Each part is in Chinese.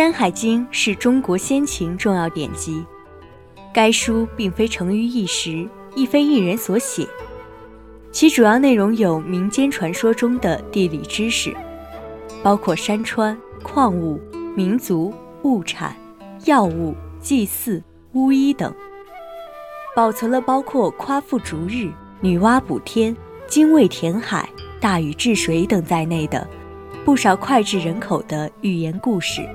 山海经》是中国先秦重要典籍，该书并非成于一时，亦非一人所写。其主要内容有民间传说中的地理知识，包括山川、矿物、民族、物产、药物、祭祀、巫医等；保存了包括夸父逐日、女娲补天、精卫填海、大禹治水等在内的不少脍炙人口的寓言故事。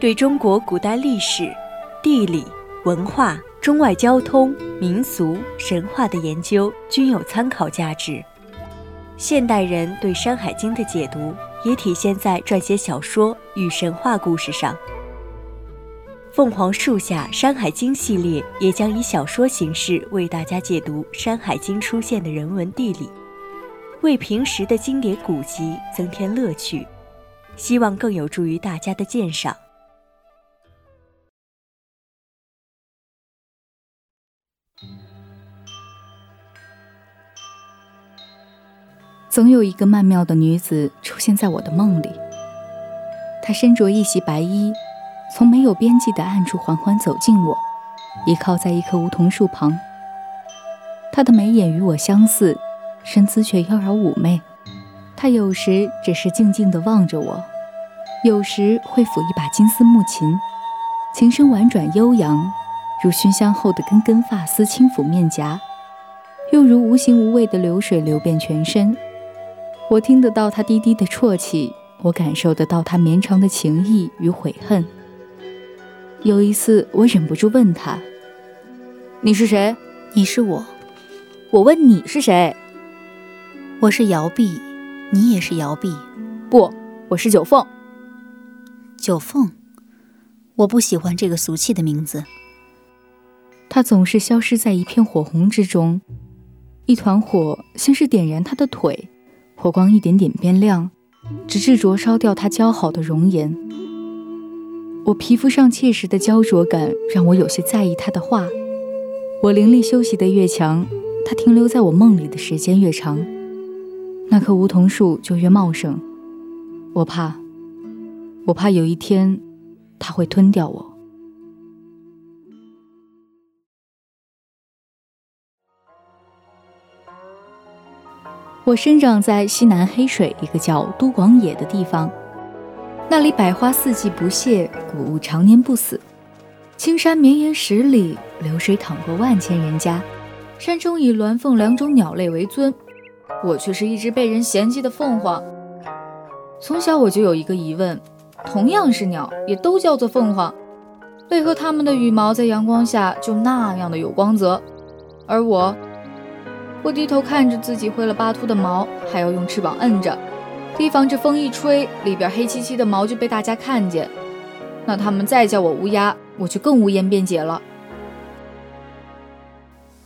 对中国古代历史、地理、文化、中外交通、民俗、神话的研究均有参考价值。现代人对《山海经》的解读也体现在撰写小说与神话故事上。凤凰树下《山海经》系列也将以小说形式为大家解读《山海经》出现的人文地理，为平时的经典古籍增添乐趣，希望更有助于大家的鉴赏。总有一个曼妙的女子出现在我的梦里。她身着一袭白衣，从没有边际的暗处缓缓走近我，倚靠在一棵梧桐树旁。她的眉眼与我相似，身姿却妖娆妩媚。她有时只是静静地望着我，有时会抚一把金丝木琴，琴声婉转悠扬，如熏香后的根根发丝轻抚面颊，又如无形无味的流水流遍全身。我听得到他低低的啜泣，我感受得到他绵长的情意与悔恨。有一次，我忍不住问他：“你是谁？你是我。我问你是谁？我是姚碧，你也是姚碧。不，我是九凤。九凤，我不喜欢这个俗气的名字。他总是消失在一片火红之中，一团火先是点燃他的腿。”火光一点点变亮，直至灼烧掉他姣好的容颜。我皮肤上切实的焦灼感让我有些在意他的话。我灵力修习的越强，他停留在我梦里的时间越长，那棵梧桐树就越茂盛。我怕，我怕有一天他会吞掉我。我生长在西南黑水一个叫都广野的地方，那里百花四季不谢，谷物常年不死。青山绵延十里，流水淌过万千人家，山中以鸾凤两种鸟类为尊。我却是一只被人嫌弃的凤凰。从小我就有一个疑问：同样是鸟，也都叫做凤凰，为何它们的羽毛在阳光下就那样的有光泽，而我？我低头看着自己灰了巴秃的毛，还要用翅膀摁着，提防着风一吹，里边黑漆漆的毛就被大家看见。那他们再叫我乌鸦，我就更无言辩解了。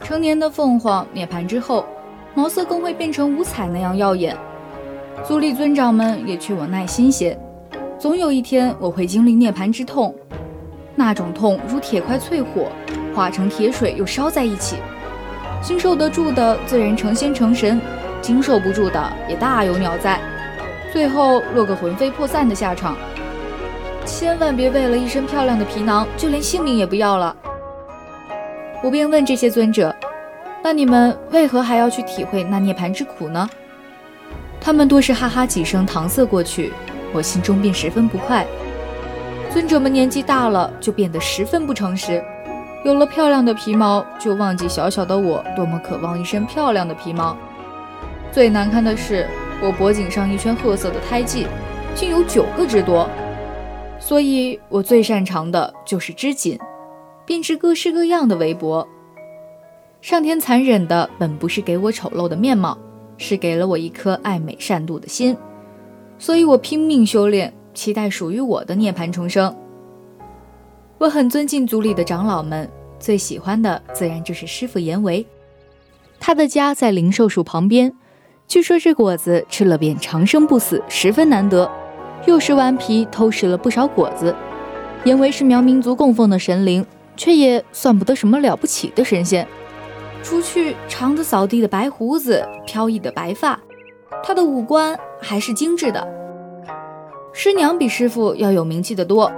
成年的凤凰涅槃之后，毛色更会变成五彩那样耀眼。族里尊长们也劝我耐心些，总有一天我会经历涅槃之痛，那种痛如铁块淬火，化成铁水又烧在一起。经受得住的自然成仙成神，经受不住的也大有鸟在，最后落个魂飞魄散的下场。千万别为了一身漂亮的皮囊，就连性命也不要了。我便问这些尊者：那你们为何还要去体会那涅槃之苦呢？他们多是哈哈几声搪塞过去，我心中便十分不快。尊者们年纪大了，就变得十分不诚实，有了漂亮的皮毛，就忘记小小的我多么渴望一身漂亮的皮毛。最难看的是，我脖颈上一圈褐色的胎记，竟有九个之多。所以我最擅长的就是织锦，编织各式各样的围脖。上天残忍的本不是给我丑陋的面貌。是给了我一颗爱美善妒的心，所以我拼命修炼，期待属于我的涅槃重生。我很尊敬族里的长老们，最喜欢的自然就是师傅严维。他的家在灵寿树旁边，据说这果子吃了便长生不死，十分难得。又是顽皮偷食了不少果子。严维是苗民族供奉的神灵，却也算不得什么了不起的神仙。除去长的扫地的白胡子、飘逸的白发，他的五官还是精致的。师娘比师傅要有名气的多，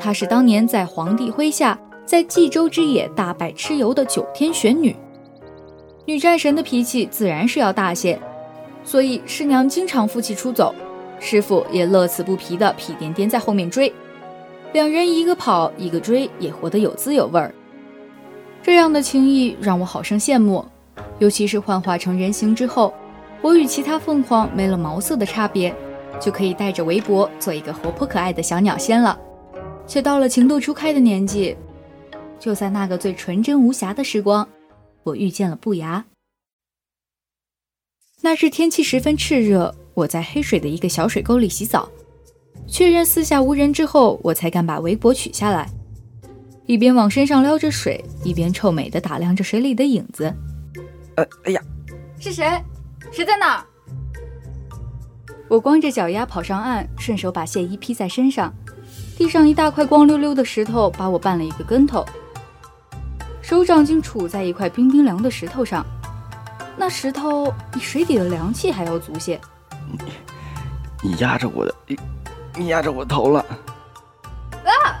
她是当年在皇帝麾下，在冀州之野大败蚩尤的九天玄女。女战神的脾气自然是要大些，所以师娘经常负气出走，师傅也乐此不疲的屁颠颠在后面追，两人一个跑一个追，也活得有滋有味儿。这样的情谊让我好生羡慕，尤其是幻化成人形之后，我与其他凤凰没了毛色的差别，就可以带着围脖做一个活泼可爱的小鸟仙了。却到了情窦初开的年纪，就在那个最纯真无瑕的时光，我遇见了不牙。那日天气十分炽热，我在黑水的一个小水沟里洗澡，确认四下无人之后，我才敢把围脖取下来。一边往身上撩着水，一边臭美的打量着水里的影子。呃，哎呀，是谁？谁在那儿？我光着脚丫跑上岸，顺手把亵衣披在身上。地上一大块光溜溜的石头把我绊了一个跟头，手掌竟杵在一块冰冰凉的石头上。那石头比水底的凉气还要足些。你，你压着我的，你，压着我头了。啊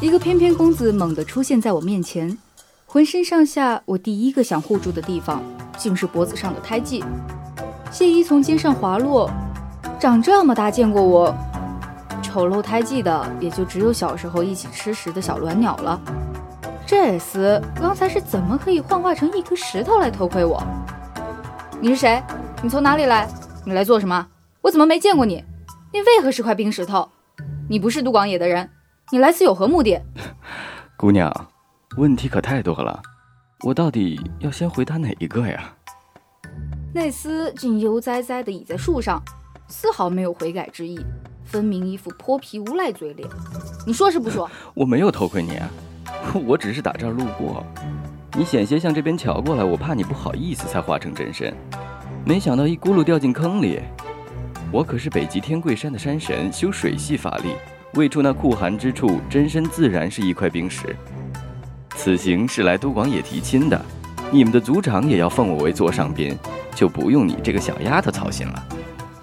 一个翩翩公子猛地出现在我面前，浑身上下，我第一个想护住的地方，竟是脖子上的胎记。亵衣从肩上滑落，长这么大见过我丑陋胎记的，也就只有小时候一起吃食的小鸾鸟了。这厮刚才是怎么可以幻化成一颗石头来偷窥我？你是谁？你从哪里来？你来做什么？我怎么没见过你？你为何是块冰石头？你不是杜广野的人。你来此有何目的，姑娘？问题可太多了，我到底要先回答哪一个呀？那厮竟悠哉哉地倚在树上，丝毫没有悔改之意，分明一副泼皮无赖嘴脸。你说是不说？我没有偷窥你啊，我只是打这儿路过。你险些向这边瞧过来，我怕你不好意思才化成真身，没想到一咕噜掉进坑里。我可是北极天贵山的山神，修水系法力。未出那酷寒之处，真身自然是一块冰石。此行是来都广野提亲的，你们的族长也要奉我为座上宾，就不用你这个小丫头操心了。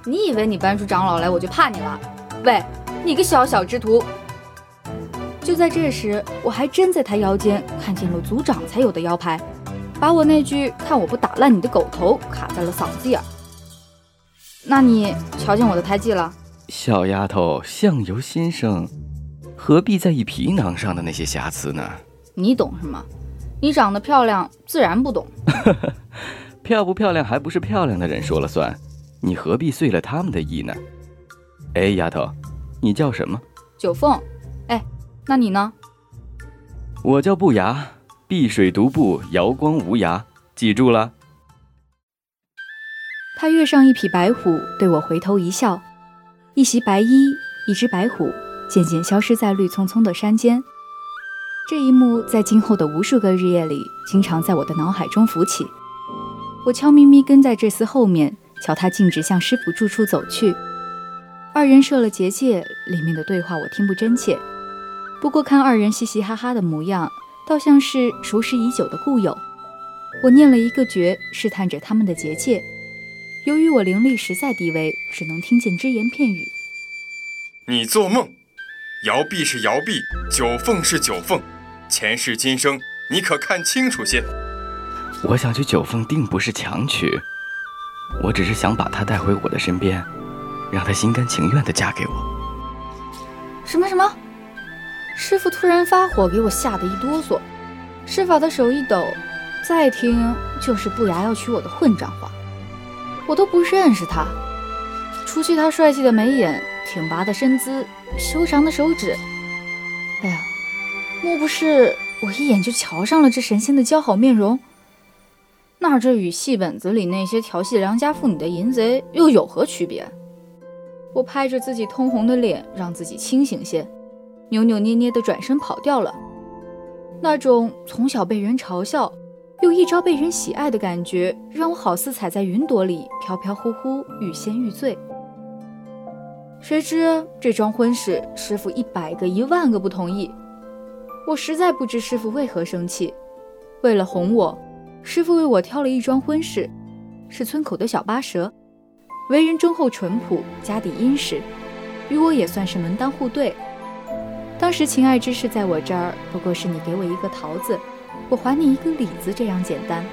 你以为你搬出长老来，我就怕你了？喂，你个小小之徒！就在这时，我还真在他腰间看见了族长才有的腰牌，把我那句“看我不打烂你的狗头”卡在了嗓子眼。那你瞧见我的胎记了？小丫头，相由心生，何必在意皮囊上的那些瑕疵呢？你懂什么？你长得漂亮，自然不懂。漂不漂亮还不是漂亮的人说了算，你何必遂了他们的意呢？哎，丫头，你叫什么？九凤。哎，那你呢？我叫不牙，碧水独步，瑶光无涯，记住了。他跃上一匹白虎，对我回头一笑。一袭白衣，一只白虎，渐渐消失在绿葱葱的山间。这一幕在今后的无数个日夜里，经常在我的脑海中浮起。我悄咪咪跟在这厮后面，瞧他径直向师傅住处走去。二人设了结界，里面的对话我听不真切。不过看二人嘻嘻哈哈的模样，倒像是熟识已久的故友。我念了一个诀，试探着他们的结界。由于我灵力实在低微，只能听见只言片语。你做梦，摇臂是摇臂，九凤是九凤，前世今生你可看清楚些。我想去九凤，定不是强娶，我只是想把她带回我的身边，让她心甘情愿地嫁给我。什么什么？师傅突然发火，给我吓得一哆嗦。施法的手一抖，再听就是不雅要娶我的混账话。我都不认识他，除去他帅气的眉眼、挺拔的身姿、修长的手指，哎呀，莫不是我一眼就瞧上了这神仙的姣好面容？那这与戏本子里那些调戏良家妇女的淫贼又有何区别？我拍着自己通红的脸，让自己清醒些，扭扭捏捏地转身跑掉了。那种从小被人嘲笑，又一朝被人喜爱的感觉，让我好似踩在云朵里，飘飘忽忽，欲仙欲醉。谁知这桩婚事，师傅一百个一万个不同意。我实在不知师傅为何生气。为了哄我。师傅为我挑了一桩婚事，是村口的小八蛇，为人忠厚淳朴，家底殷实，与我也算是门当户对。当时情爱之事在我这儿，不过是你给我一个桃子，我还你一个李子这样简单。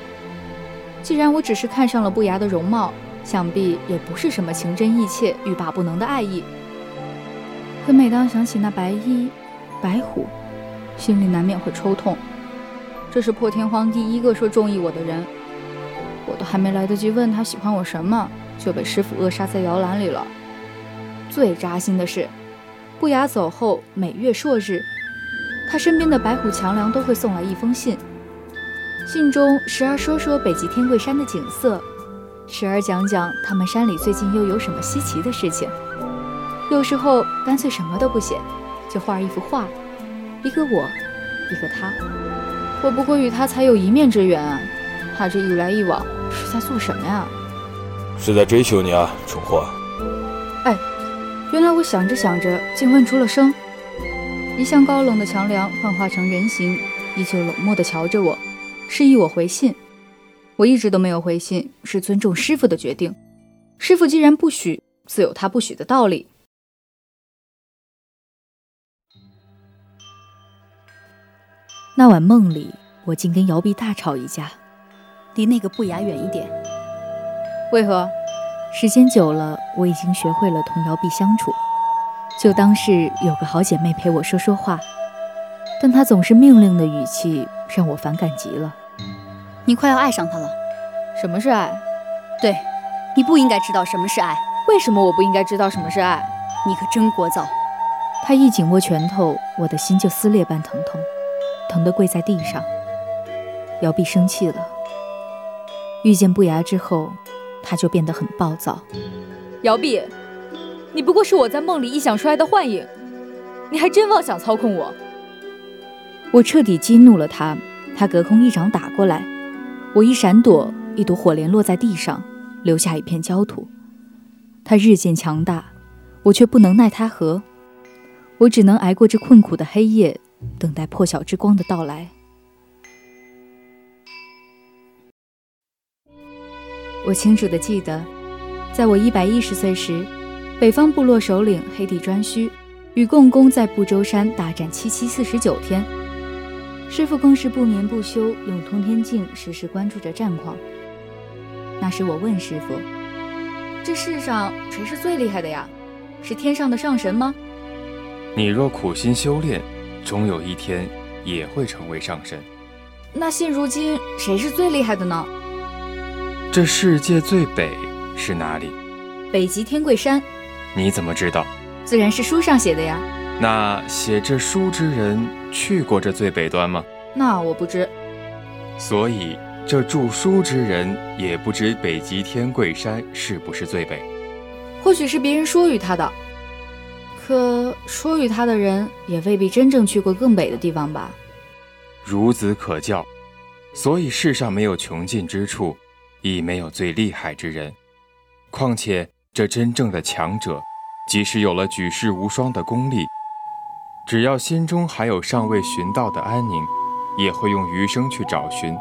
既然我只是看上了不雅的容貌，想必也不是什么情真意切、欲罢不能的爱意。可每当想起那白衣、白虎，心里难免会抽痛。这是破天荒第一个说中意我的人，我都还没来得及问他喜欢我什么，就被师傅扼杀在摇篮里了。最扎心的是，不雅走后每月朔日，他身边的白虎强梁都会送来一封信，信中时而说说北极天贵山的景色，时而讲讲他们山里最近又有什么稀奇的事情，有时候干脆什么都不写，就画一幅画，一个我，一个他。我不过与他才有一面之缘啊，他这一来一往是在做什么呀？是在追求你啊，蠢货！哎，原来我想着想着竟问出了声。一向高冷的强梁幻化成人形，依旧冷漠地瞧着我，示意我回信。我一直都没有回信，是尊重师傅的决定。师傅既然不许，自有他不许的道理。那晚梦里，我竟跟姚碧大吵一架。离那个不雅远一点。为何？时间久了，我已经学会了同姚碧相处，就当是有个好姐妹陪我说说话。但她总是命令的语气，让我反感极了。你快要爱上他了。什么是爱？对，你不应该知道什么是爱。为什么我不应该知道什么是爱？你可真聒噪。他一紧握拳头，我的心就撕裂般疼痛。疼得跪在地上，姚碧生气了。遇见不雅之后，他就变得很暴躁。姚碧，你不过是我在梦里臆想出来的幻影，你还真妄想操控我！我彻底激怒了他，他隔空一掌打过来，我一闪躲，一朵火莲落在地上，留下一片焦土。他日渐强大，我却不能奈他何，我只能挨过这困苦的黑夜。等待破晓之光的到来。我清楚的记得，在我一百一十岁时，北方部落首领黑帝颛顼与共工在不周山大战七七四十九天，师傅更是不眠不休，用通天镜时时关注着战况。那时我问师傅：“这世上谁是最厉害的呀？是天上的上神吗？”你若苦心修炼。终有一天也会成为上神。那现如今谁是最厉害的呢？这世界最北是哪里？北极天贵山。你怎么知道？自然是书上写的呀。那写这书之人去过这最北端吗？那我不知。所以这著书之人也不知北极天贵山是不是最北。或许是别人说与他的。可说与他的人也未必真正去过更北的地方吧？孺子可教，所以世上没有穷尽之处，亦没有最厉害之人。况且这真正的强者，即使有了举世无双的功力，只要心中还有尚未寻到的安宁，也会用余生去找寻。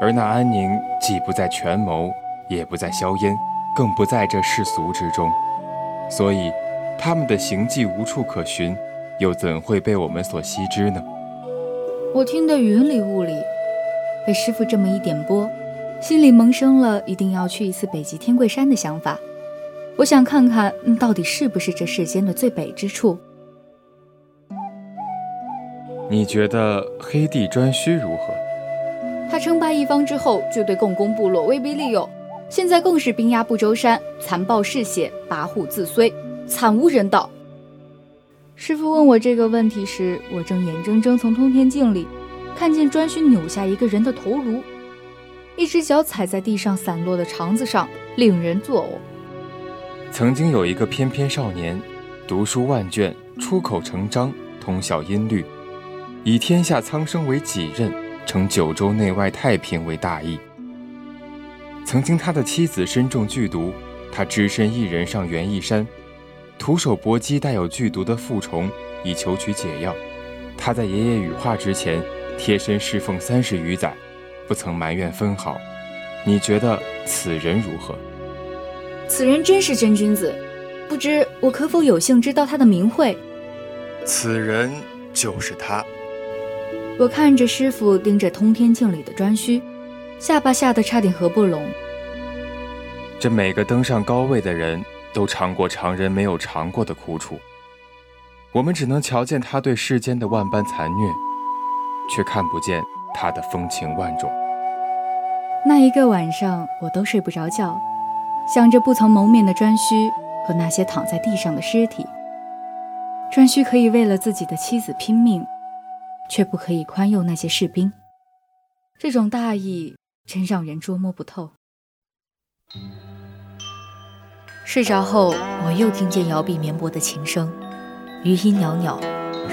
而那安宁既不在权谋，也不在硝烟，更不在这世俗之中，所以。他们的行迹无处可寻，又怎会被我们所悉知呢？我听得云里雾里，被师傅这么一点拨，心里萌生了一定要去一次北极天桂山的想法。我想看看，到底是不是这世间的最北之处。你觉得黑帝颛顼如何？他称霸一方之后，就对共工部落威逼利诱，现在更是兵压不周山，残暴嗜血，跋扈自衰，惨无人道。师傅问我这个问题时，我正眼睁睁从通天镜里看见颛顼扭下一个人的头颅，一只脚踩在地上散落的肠子上，令人作呕。曾经有一个翩翩少年，读书万卷，出口成章，通晓音律。以天下苍生为己任，成九州内外太平为大义。曾经他的妻子身中剧毒，他只身一人上园艺山，徒手搏击带有剧毒的负虫，以求取解药。他在爷爷羽化之前，贴身侍奉三十余载，不曾埋怨分毫。你觉得此人如何？此人真是真君子，不知我可否有幸知道他的名讳？此人就是他。我看着师傅盯着通天镜里的颛顼，下巴吓得差点合不拢。这每个登上高位的人都尝过常人没有尝过的苦楚，我们只能瞧见他对世间的万般残虐，却看不见他的风情万种。那一个晚上，我都睡不着觉，想着不曾谋面的颛顼和那些躺在地上的尸体。颛顼可以为了自己的妻子拼命。却不可以宽宥那些士兵，这种大义真让人捉摸不透。睡着后，我又听见摇臂绵薄的琴声，余音袅袅，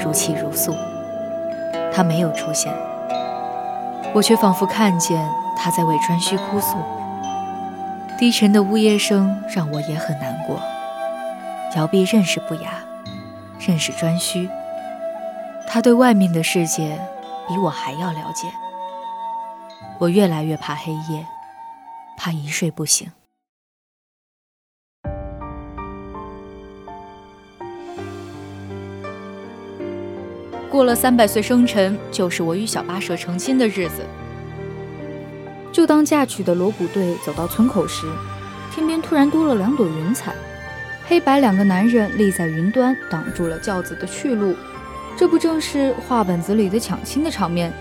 如泣如诉。他没有出现，我却仿佛看见他在为颛顼哭诉。低沉的呜咽声让我也很难过。摇臂认识不雅，认识颛顼。他对外面的世界比我还要了解。我越来越怕黑夜，怕一睡不醒。过了三百岁生辰，就是我与小八蛇成亲的日子。就当嫁娶的锣鼓队走到村口时，天边突然多了两朵云彩，黑白两个男人立在云端，挡住了轿子的去路。这不正是话本子里的抢亲的场面？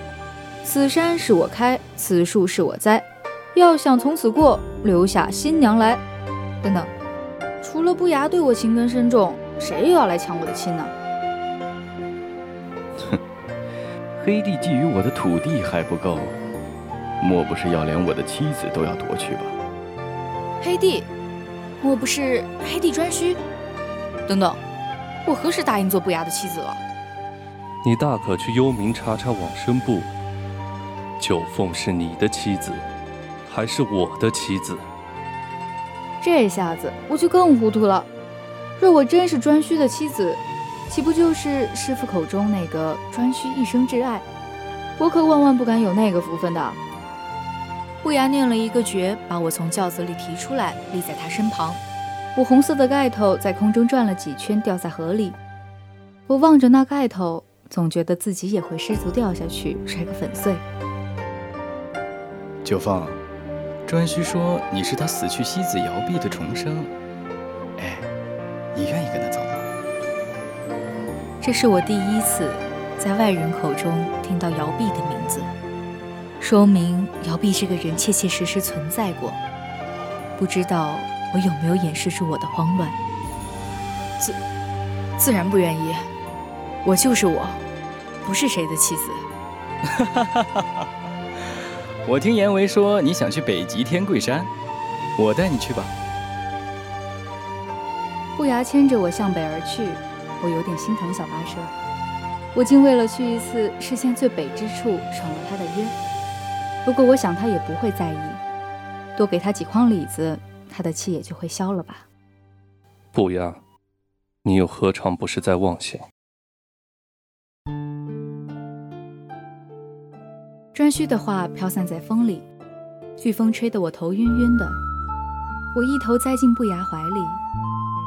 此山是我开，此树是我栽，要想从此过，留下新娘来。等等，除了不牙对我情根深重，谁又要来抢我的亲呢？黑帝觊觎我的土地还不够，莫不是要连我的妻子都要夺去吧？黑帝，莫不是黑帝颛顼？等等，我何时答应做不雅的妻子了？你大可去幽冥查查往生簿，九凤是你的妻子，还是我的妻子？这下子我就更糊涂了。若我真是颛顼的妻子，岂不就是师傅口中那个颛顼一生挚爱？我可万万不敢有那个福分的。不牙念了一个诀，把我从轿子里提出来，立在他身旁。我红色的盖头在空中转了几圈，掉在河里。我望着那盖头。总觉得自己也会失足掉下去，摔个粉碎。九凤，颛顼说你是他死去妻子姚碧的重生，哎，你愿意跟他？这是我第一次在外人口中听到姚碧的名字，说明姚碧这个人切切实实存在过。不知道我有没有掩饰住我的慌乱？自自然不愿意，我就是我。不是谁的妻子。我听严维说你想去北极天桂山，我带你去吧。不牙牵着我向北而去，我有点心疼小八蛇。我竟为了去一次视线最北之处闯了他的约。不过我想他也不会在意，多给他几筐李子，他的气也就会消了吧。不呀，你又何尝不是在妄想？颛顼的话飘散在风里，飓风吹得我头晕晕的。我一头栽进不牙怀里，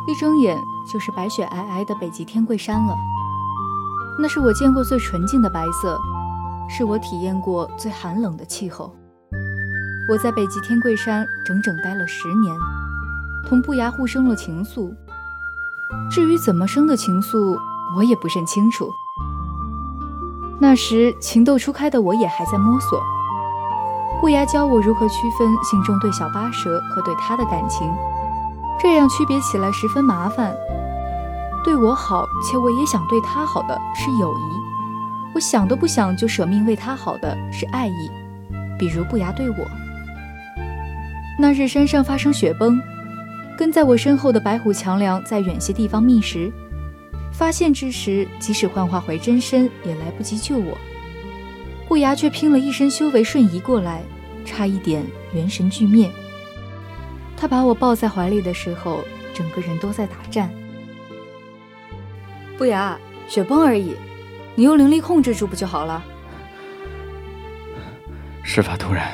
一睁眼就是白雪皑皑的北极天桂山了。那是我见过最纯净的白色，是我体验过最寒冷的气候。我在北极天桂山整整待了十年，同不牙互生了情愫。至于怎么生的情愫，我也不甚清楚。那时情窦初开的我也还在摸索。不牙教我如何区分心中对小巴蛇和对他的感情，这样区别起来十分麻烦。对我好且我也想对他好的是友谊，我想都不想就舍命为他好的是爱意，比如不牙对我。那日山上发生雪崩，跟在我身后的白虎强梁在远些地方觅食，发现之时，即使幻化回真身也来不及救我。不牙却拼了一身修为瞬移过来，差一点元神俱灭。他把我抱在怀里的时候，整个人都在打颤。不雅，雪崩而已，你用灵力控制住不就好了？事发突然，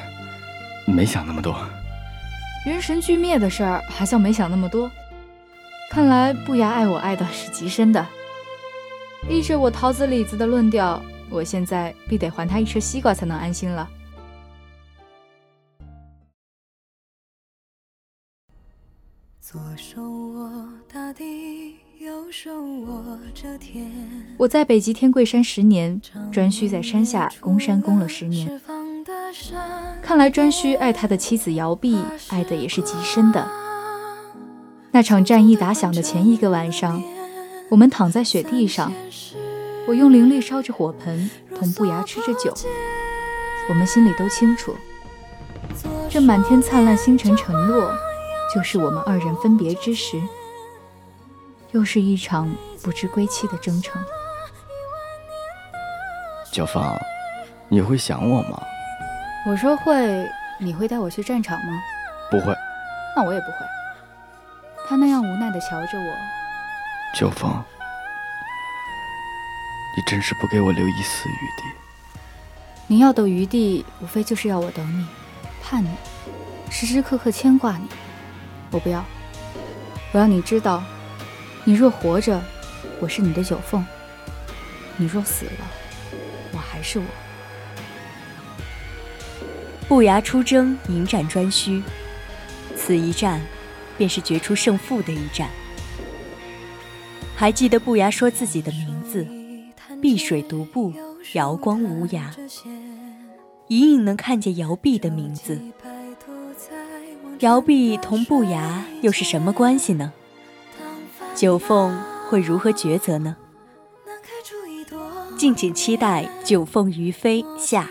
没想那么多。元神俱灭的事儿还叫没想那么多？看来不雅爱我爱的是极深的。依着我桃子李子的论调，我现在必得还他一车西瓜才能安心了。左手握大地，右手握着天。我在北极天桂山十年，颛顼在山下攻山攻了十年。看来颛顼爱他的妻子姚碧，爱的也是极深的。那场战役打响的前一个晚上，我们躺在雪地上，我用灵力烧着火盆，同不牙吃着酒。我们心里都清楚，这满天灿烂星辰沉落，就是我们二人分别之时，又是一场不知归期的征程。九凤，你会想我吗？我说会，你会带我去战场吗？不会。那我也不会。他那样无奈的瞧着我。九凤，你真是不给我留一丝余地。你要的余地，无非就是要我等你，盼你，时时刻刻牵挂你。我不要。我要你知道，你若活着，我是你的九凤；你若死了，我还是我。不牙出征，迎战颛顼，此一战，便是决出胜负的一战。还记得不牙说自己的名字：碧水独步，瑶光无涯。隐隐能看见瑶碧的名字。摇臂同不牙又是什么关系呢？九凤会如何抉择呢？敬请期待《九凤于飞》下。